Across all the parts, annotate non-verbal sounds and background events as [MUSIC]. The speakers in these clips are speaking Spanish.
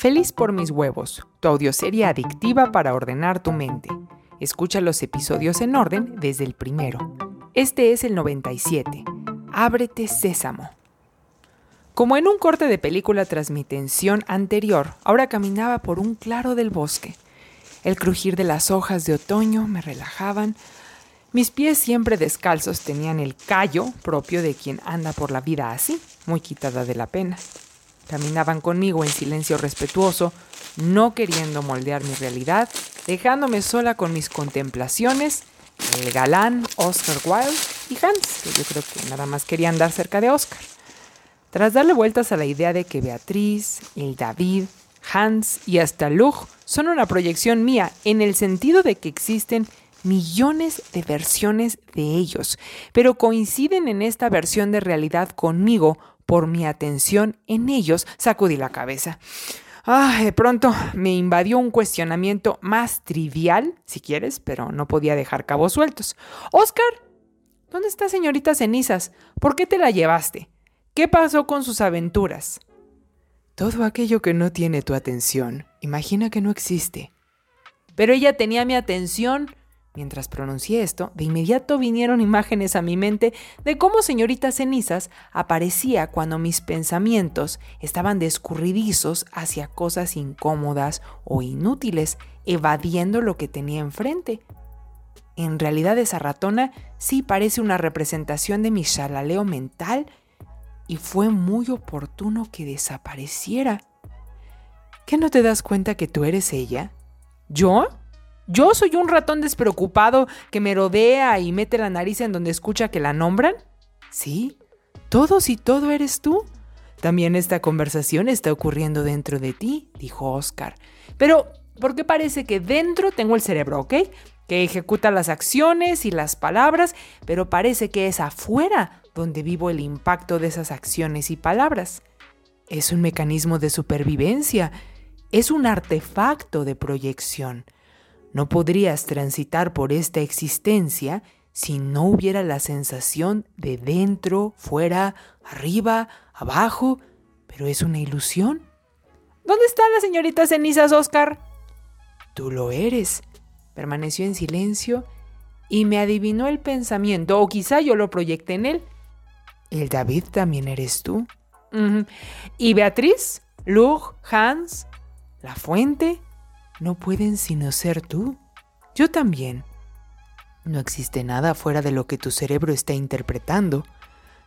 Feliz por mis huevos, tu audioserie adictiva para ordenar tu mente. Escucha los episodios en orden desde el primero. Este es el 97. Ábrete sésamo. Como en un corte de película tras mi tensión anterior, ahora caminaba por un claro del bosque. El crujir de las hojas de otoño me relajaban. Mis pies siempre descalzos tenían el callo propio de quien anda por la vida así, muy quitada de la pena. Caminaban conmigo en silencio respetuoso, no queriendo moldear mi realidad, dejándome sola con mis contemplaciones, el galán Oscar Wilde y Hans, que yo creo que nada más quería andar cerca de Oscar. Tras darle vueltas a la idea de que Beatriz, el David, Hans y hasta Lug son una proyección mía, en el sentido de que existen millones de versiones de ellos, pero coinciden en esta versión de realidad conmigo por mi atención en ellos, sacudí la cabeza. Ah, de pronto me invadió un cuestionamiento más trivial, si quieres, pero no podía dejar cabos sueltos. Oscar, ¿dónde está señorita Cenizas? ¿Por qué te la llevaste? ¿Qué pasó con sus aventuras? Todo aquello que no tiene tu atención, imagina que no existe. Pero ella tenía mi atención. Mientras pronuncié esto, de inmediato vinieron imágenes a mi mente de cómo señorita Cenizas aparecía cuando mis pensamientos estaban descurridizos hacia cosas incómodas o inútiles, evadiendo lo que tenía enfrente. En realidad esa ratona sí parece una representación de mi chalaleo mental y fue muy oportuno que desapareciera. ¿Qué no te das cuenta que tú eres ella? ¿Yo? ¿Yo soy un ratón despreocupado que me rodea y mete la nariz en donde escucha que la nombran? Sí, todos y todo eres tú. También esta conversación está ocurriendo dentro de ti, dijo Oscar. Pero, ¿por qué parece que dentro tengo el cerebro, ok? Que ejecuta las acciones y las palabras, pero parece que es afuera donde vivo el impacto de esas acciones y palabras. Es un mecanismo de supervivencia, es un artefacto de proyección. No podrías transitar por esta existencia si no hubiera la sensación de dentro, fuera, arriba, abajo, pero es una ilusión. ¿Dónde está la señorita cenizas, Oscar? Tú lo eres. Permaneció en silencio y me adivinó el pensamiento, o quizá yo lo proyecté en él. El David también eres tú. ¿Y Beatriz? ¿Lug? ¿Hans? ¿La fuente? No pueden sino ser tú. Yo también. No existe nada fuera de lo que tu cerebro está interpretando.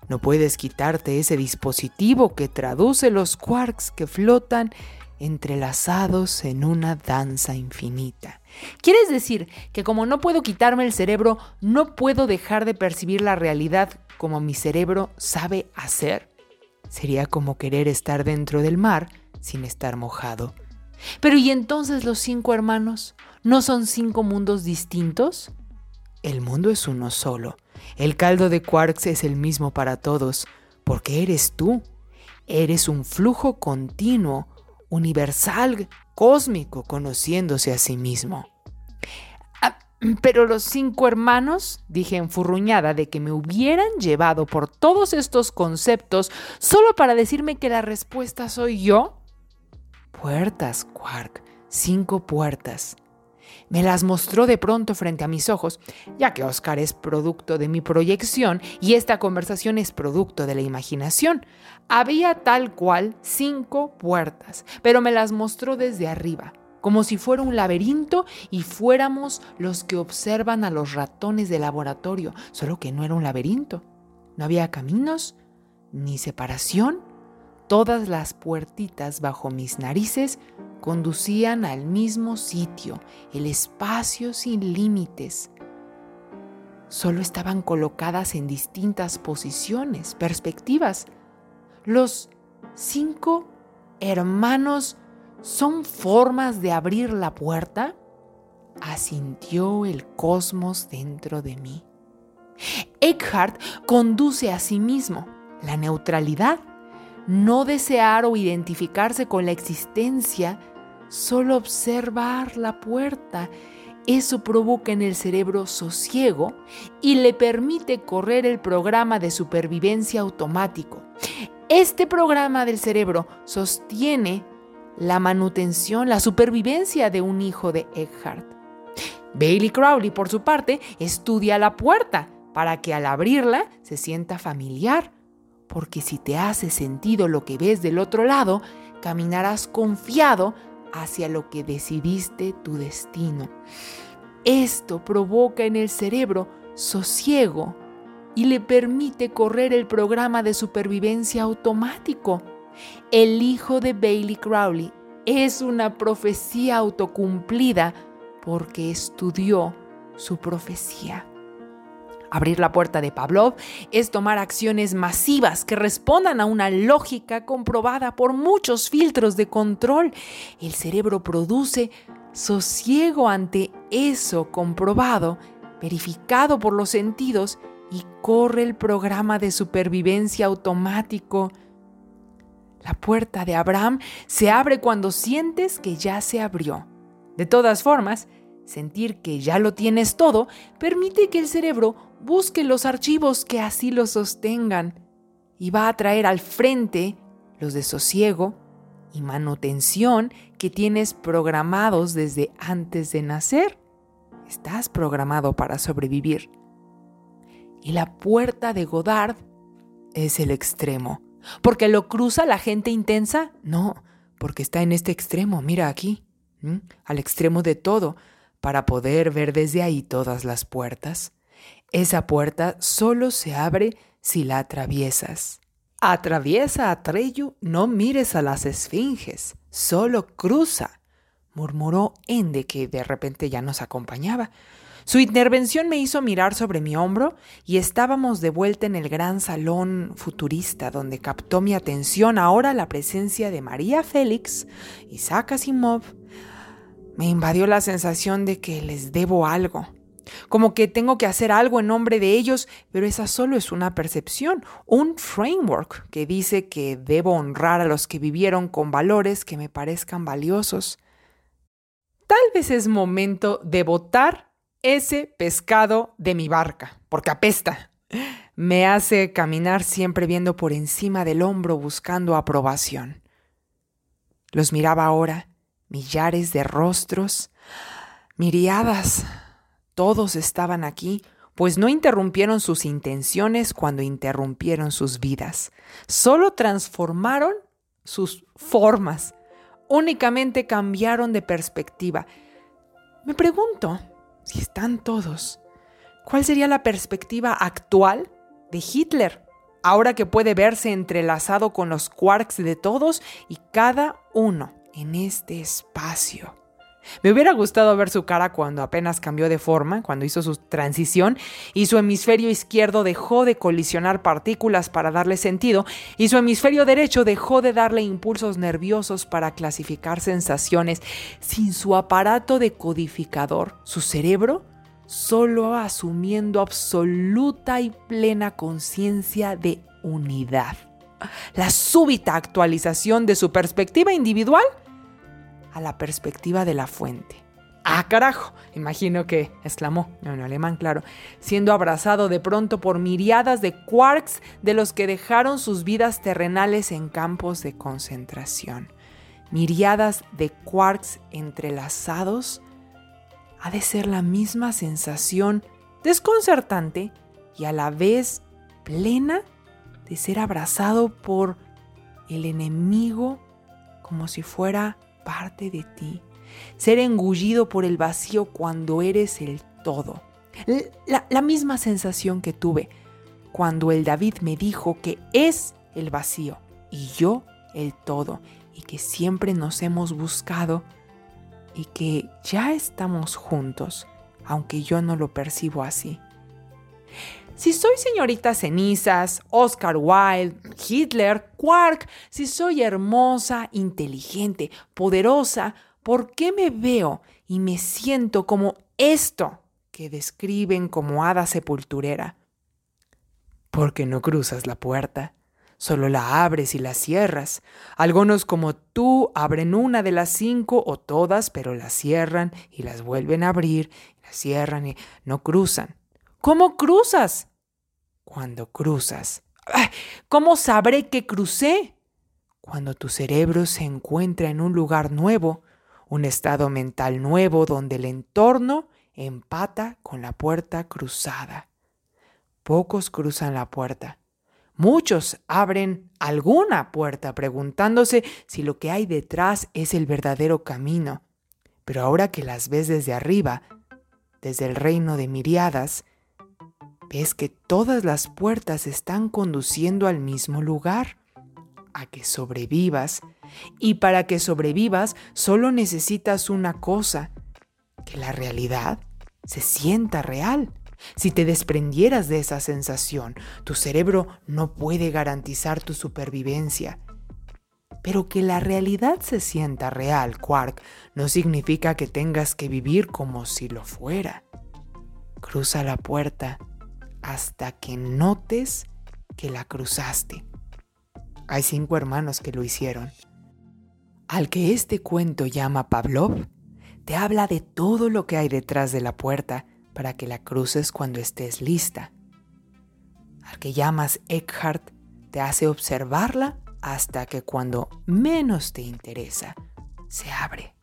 No puedes quitarte ese dispositivo que traduce los quarks que flotan entrelazados en una danza infinita. ¿Quieres decir que como no puedo quitarme el cerebro, no puedo dejar de percibir la realidad como mi cerebro sabe hacer? Sería como querer estar dentro del mar sin estar mojado. Pero ¿y entonces los cinco hermanos? ¿No son cinco mundos distintos? El mundo es uno solo. El caldo de quarks es el mismo para todos, porque eres tú. Eres un flujo continuo, universal, cósmico, conociéndose a sí mismo. Ah, pero los cinco hermanos, dije enfurruñada de que me hubieran llevado por todos estos conceptos solo para decirme que la respuesta soy yo. Puertas, Quark, cinco puertas. Me las mostró de pronto frente a mis ojos, ya que Oscar es producto de mi proyección y esta conversación es producto de la imaginación. Había tal cual cinco puertas, pero me las mostró desde arriba, como si fuera un laberinto y fuéramos los que observan a los ratones de laboratorio, solo que no era un laberinto. No había caminos, ni separación, Todas las puertitas bajo mis narices conducían al mismo sitio, el espacio sin límites. Solo estaban colocadas en distintas posiciones, perspectivas. Los cinco hermanos son formas de abrir la puerta. Asintió el cosmos dentro de mí. Eckhart conduce a sí mismo la neutralidad no desear o identificarse con la existencia, solo observar la puerta. Eso provoca en el cerebro sosiego y le permite correr el programa de supervivencia automático. Este programa del cerebro sostiene la manutención, la supervivencia de un hijo de Eckhart. Bailey Crowley, por su parte, estudia la puerta para que al abrirla se sienta familiar, porque si te hace sentido lo que ves del otro lado, caminarás confiado hacia lo que decidiste tu destino. Esto provoca en el cerebro sosiego y le permite correr el programa de supervivencia automático. El hijo de Bailey Crowley es una profecía autocumplida porque estudió su profecía. Abrir la puerta de Pavlov es tomar acciones masivas que respondan a una lógica comprobada por muchos filtros de control. El cerebro produce sosiego ante eso comprobado, verificado por los sentidos y corre el programa de supervivencia automático. La puerta de Abraham se abre cuando sientes que ya se abrió. De todas formas, sentir que ya lo tienes todo permite que el cerebro busque los archivos que así lo sostengan y va a traer al frente los de sosiego y manutención que tienes programados desde antes de nacer. Estás programado para sobrevivir. Y la puerta de Godard es el extremo. ¿Porque lo cruza la gente intensa? No, porque está en este extremo, mira aquí, al extremo de todo, para poder ver desde ahí todas las puertas. Esa puerta solo se abre si la atraviesas. Atraviesa a no mires a las esfinges, solo cruza, murmuró Ende, que de repente ya nos acompañaba. Su intervención me hizo mirar sobre mi hombro y estábamos de vuelta en el gran salón futurista donde captó mi atención ahora la presencia de María Félix, Isaac Asimov. Me invadió la sensación de que les debo algo, como que tengo que hacer algo en nombre de ellos, pero esa solo es una percepción, un framework que dice que debo honrar a los que vivieron con valores que me parezcan valiosos. Tal vez es momento de botar ese pescado de mi barca, porque apesta. Me hace caminar siempre viendo por encima del hombro buscando aprobación. Los miraba ahora, millares de rostros, miriadas. Todos estaban aquí, pues no interrumpieron sus intenciones cuando interrumpieron sus vidas. Solo transformaron sus formas. Únicamente cambiaron de perspectiva. Me pregunto, si están todos, ¿cuál sería la perspectiva actual de Hitler? Ahora que puede verse entrelazado con los quarks de todos y cada uno en este espacio. Me hubiera gustado ver su cara cuando apenas cambió de forma, cuando hizo su transición y su hemisferio izquierdo dejó de colisionar partículas para darle sentido y su hemisferio derecho dejó de darle impulsos nerviosos para clasificar sensaciones. Sin su aparato decodificador, su cerebro solo asumiendo absoluta y plena conciencia de unidad. La súbita actualización de su perspectiva individual a la perspectiva de la fuente. ¡Ah, carajo! Imagino que, exclamó, en alemán, claro, siendo abrazado de pronto por miriadas de quarks de los que dejaron sus vidas terrenales en campos de concentración. Miriadas de quarks entrelazados. Ha de ser la misma sensación desconcertante y a la vez plena de ser abrazado por el enemigo como si fuera parte de ti, ser engullido por el vacío cuando eres el todo. La, la, misma sensación que tuve cuando el David me dijo que es el vacío y yo el todo y que siempre nos hemos buscado y que ya estamos juntos, aunque yo no lo percibo así. Si soy señorita cenizas, Oscar Wilde, Hitler, Quark, si soy hermosa, inteligente, poderosa, ¿por qué me veo y me siento como esto que describen como hada sepulturera? Porque no cruzas la puerta, solo la abres y la cierras. Algunos como tú abren una de las cinco o todas, pero la cierran y las vuelven a abrir, las cierran y no cruzan. ¿Cómo cruzas? Cuando cruzas. ¿Cómo sabré que crucé? cuando tu cerebro se encuentra en un lugar nuevo, un estado mental nuevo donde el entorno empata con la puerta cruzada. Pocos cruzan la puerta. Muchos abren alguna puerta preguntándose si lo que hay detrás es el verdadero camino. Pero ahora que las ves desde arriba, desde el reino de miriadas, ves que todas las puertas están conduciendo al mismo lugar, a que sobrevivas. Y para que sobrevivas solo necesitas una cosa, que la realidad se sienta real. Si te desprendieras de esa sensación, tu cerebro no puede garantizar tu supervivencia. Pero que la realidad se sienta real, Quark, no significa que tengas que vivir como si lo fuera. Cruza la puerta hasta que notes que la cruzaste. Hay cinco hermanos que lo hicieron. Al que este cuento llama Pavlov, te habla de todo lo que hay detrás de la puerta para que la cruces cuando estés lista. Al que llamas Eckhart, te hace observarla hasta que cuando menos te interesa, se abre.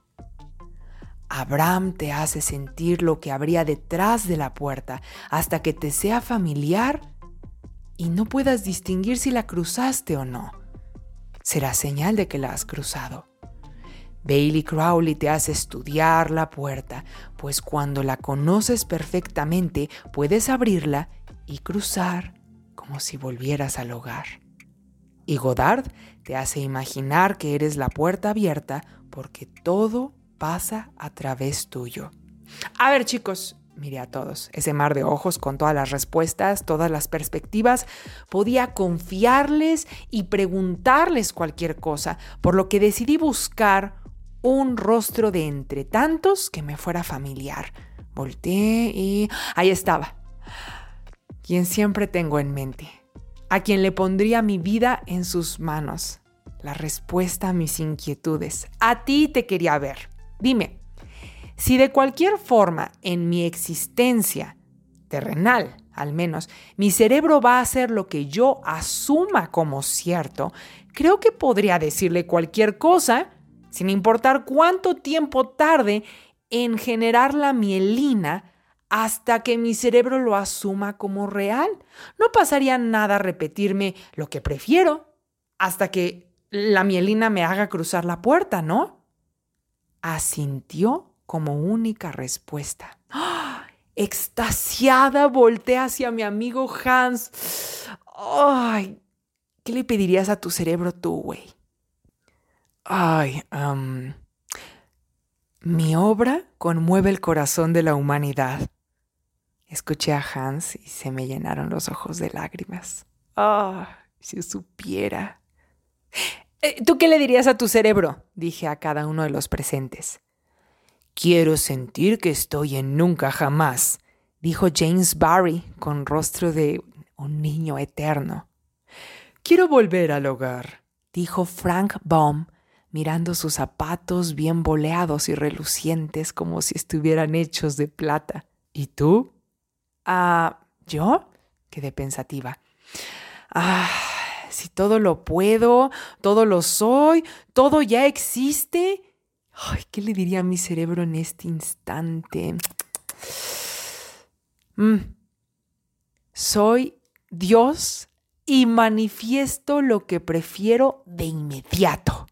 Abraham te hace sentir lo que habría detrás de la puerta hasta que te sea familiar y no puedas distinguir si la cruzaste o no. Será señal de que la has cruzado. Bailey Crowley te hace estudiar la puerta, pues cuando la conoces perfectamente puedes abrirla y cruzar como si volvieras al hogar. Y Godard te hace imaginar que eres la puerta abierta porque todo pasa a través tuyo. A ver chicos, mire a todos, ese mar de ojos con todas las respuestas, todas las perspectivas, podía confiarles y preguntarles cualquier cosa, por lo que decidí buscar un rostro de entre tantos que me fuera familiar. Volté y ahí estaba. Quien siempre tengo en mente. A quien le pondría mi vida en sus manos. La respuesta a mis inquietudes. A ti te quería ver. Dime, si de cualquier forma en mi existencia terrenal, al menos, mi cerebro va a hacer lo que yo asuma como cierto, creo que podría decirle cualquier cosa sin importar cuánto tiempo tarde en generar la mielina hasta que mi cerebro lo asuma como real. No pasaría nada repetirme lo que prefiero hasta que la mielina me haga cruzar la puerta, ¿no? Asintió como única respuesta. ¡Ah! [GASPS] Extasiada volteé hacia mi amigo Hans. ¡Ay! ¿Qué le pedirías a tu cerebro tú, güey? Ay, mi obra conmueve el corazón de la humanidad. Escuché a Hans y se me llenaron los ojos de lágrimas. Ah, si supiera. Eh, ¿Tú qué le dirías a tu cerebro? dije a cada uno de los presentes. Quiero sentir que estoy en nunca jamás, dijo James Barry con rostro de un niño eterno. Quiero volver al hogar, dijo Frank Baum mirando sus zapatos bien boleados y relucientes como si estuvieran hechos de plata. ¿Y tú? Ah, ¿yo? Quedé pensativa. Ah, si todo lo puedo, todo lo soy, todo ya existe. Ay, ¿qué le diría a mi cerebro en este instante? [TSK] Mm. Soy Dios y manifiesto lo que prefiero de inmediato.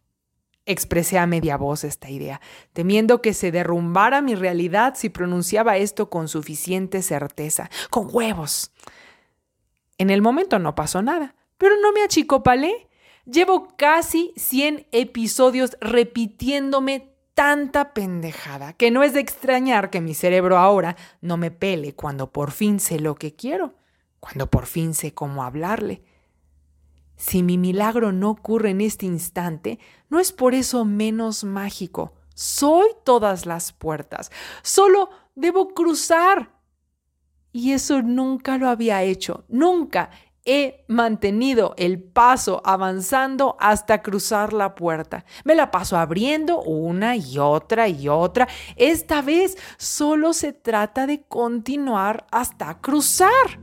Expresé a media voz esta idea, temiendo que se derrumbara mi realidad si pronunciaba esto con suficiente certeza. Con huevos. En el momento no pasó nada, pero no me achicopalé. Llevo casi 100 episodios repitiéndome tanta pendejada que no es de extrañar que mi cerebro ahora no me pele cuando por fin sé lo que quiero, cuando por fin sé cómo hablarle. Si mi milagro no ocurre en este instante, no es por eso menos mágico. Soy todas las puertas. Solo debo cruzar. Y eso nunca lo había hecho. Nunca he mantenido el paso avanzando hasta cruzar la puerta. Me la paso abriendo una y otra y otra. Esta vez solo se trata de continuar hasta cruzar.